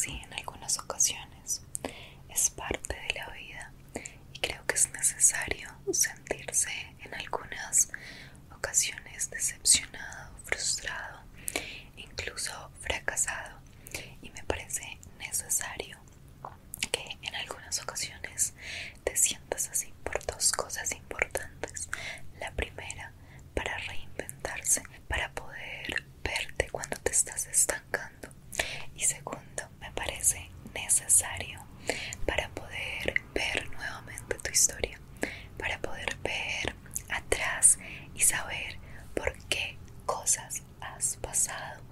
así en algunas ocasiones. Es parte de la vida y creo que es necesario sentirse en algunas ocasiones decepcionado, frustrado, incluso fracasado. Y me parece necesario que en algunas ocasiones te sientas así por dos cosas importantes. La primera, para reinventarse, para poder verte cuando te estás estancando. Y segundo, me parece necesario para poder ver nuevamente tu historia, para poder ver atrás y saber por qué cosas has pasado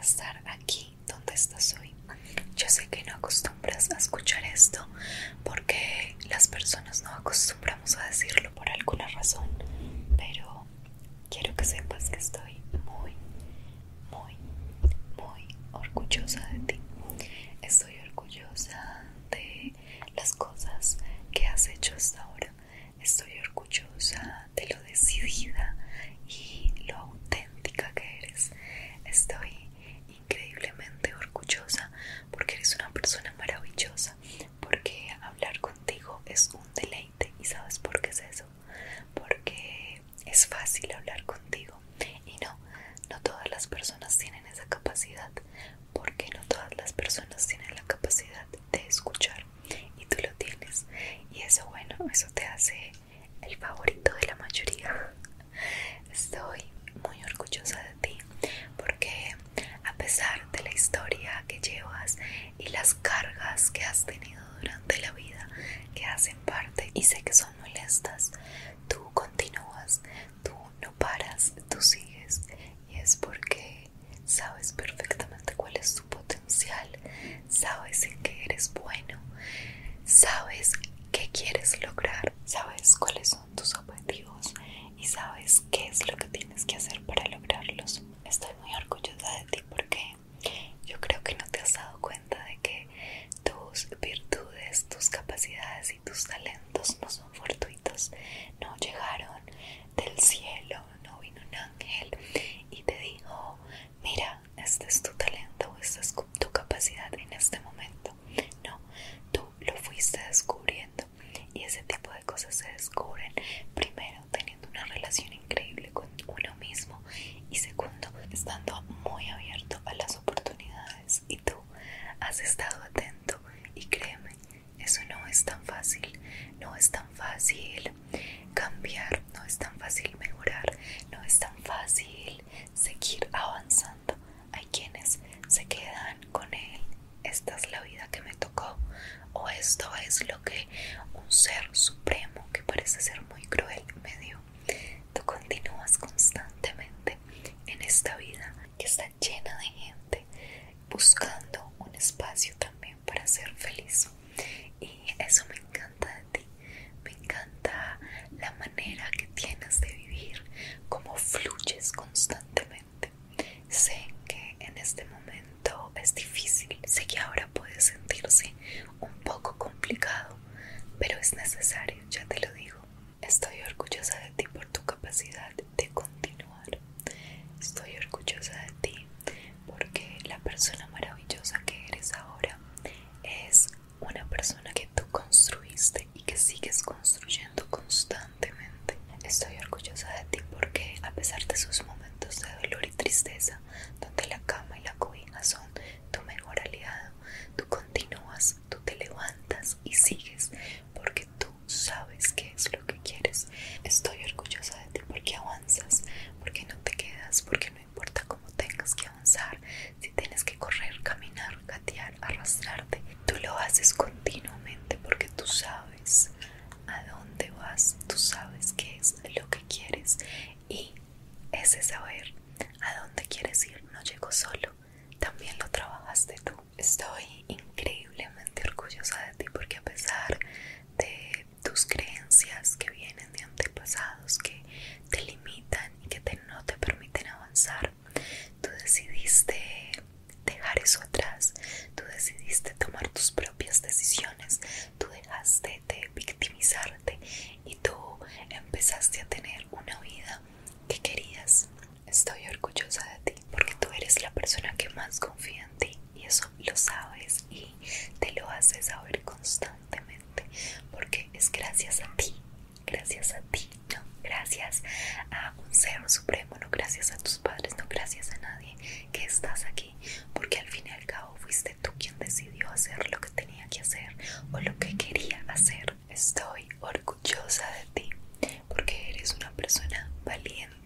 estar aquí donde estás hoy. Yo sé que no acostumbras a escuchar esto porque las personas no acostumbramos a decirlo por alguna razón, pero quiero que sepas que estoy muy, muy, muy orgullosa de ti. Estoy orgullosa de las cosas que has hecho hasta ahora. Estoy orgullosa de lo decidida y lo auténtica que eres. Estoy increíblemente orgullosa porque eres una persona maravillosa, porque hablar contigo es un deleite. ¿Y sabes por qué es eso? Porque es fácil hablar contigo y no, no todas las personas tienen esa capacidad, porque no todas las personas tienen la capacidad de escuchar y tú lo tienes. Y eso, bueno, eso te hace el favorito de la mayoría. Estoy muy orgullosa de ti porque a pesar de la historia que llevas y las cargas que has tenido durante la vida que hacen parte y sé que son molestas, tú continúas, tú no paras, tú sigues y es porque sabes perfectamente cuál es tu potencial, sabes en qué eres bueno, sabes qué quieres lograr, sabes cuáles son tus objetivos y sabes que tienes que hacer para lograrlos. Estoy muy orgullosa de ti porque yo creo que no te has dado cuenta de que tus virtudes, tus capacidades y tus talentos no son fortuitos, no llegaron del cielo, no vino un ángel y te dijo, mira, este es tu talento, esta es tu capacidad en este momento. No, tú lo fuiste descubriendo y ese tipo de cosas se descubren primero teniendo una relación increíble con uno mismo y segundo estando muy abierto a las oportunidades y tú has estado atento y créeme eso no es tan fácil no es tan fácil. Cambiar no es tan fácil mejorar no es tan fácil. Seguir avanzando. Hay quienes se quedan con él. Esta es la vida que me tocó. O esto es lo que un ser supremo que parece ser muy cruel me dio. Tú continúas constantemente en esta vida que está llena de gente buscando un espacio también para ser feliz. Y eso me encanta de ti. Me encanta la manera que tienes de vivir, cómo fluyes constantemente. Sé que en este momento es difícil, sé que ahora puede sentirse un poco complicado, pero es necesario, ya te lo digo. Estoy orgullosa de ti por tu capacidad de continuar. Estoy orgullosa de ti porque la persona maravillosa arrastrarte. Tú lo haces continuamente porque tú sabes a dónde vas, tú sabes qué es lo que quieres y ese saber a dónde quieres ir no llegó solo, también lo trabajaste tú. Estoy increíblemente orgullosa de ti porque a pesar de tus creencias que vienen de antepasados que te limitan, tener una vida que querías. Estoy orgullosa de ti porque tú eres la persona que más confía en ti y eso lo sabes y te lo haces saber constantemente porque es gracias a ti, gracias a ti, no gracias a un ser supremo, no gracias a tus padres, no gracias a nadie que estás aquí porque al fin y al cabo fuiste tú quien decidió hacer lo que tenía que hacer o lo que quería hacer. Estoy orgullosa persona valiente.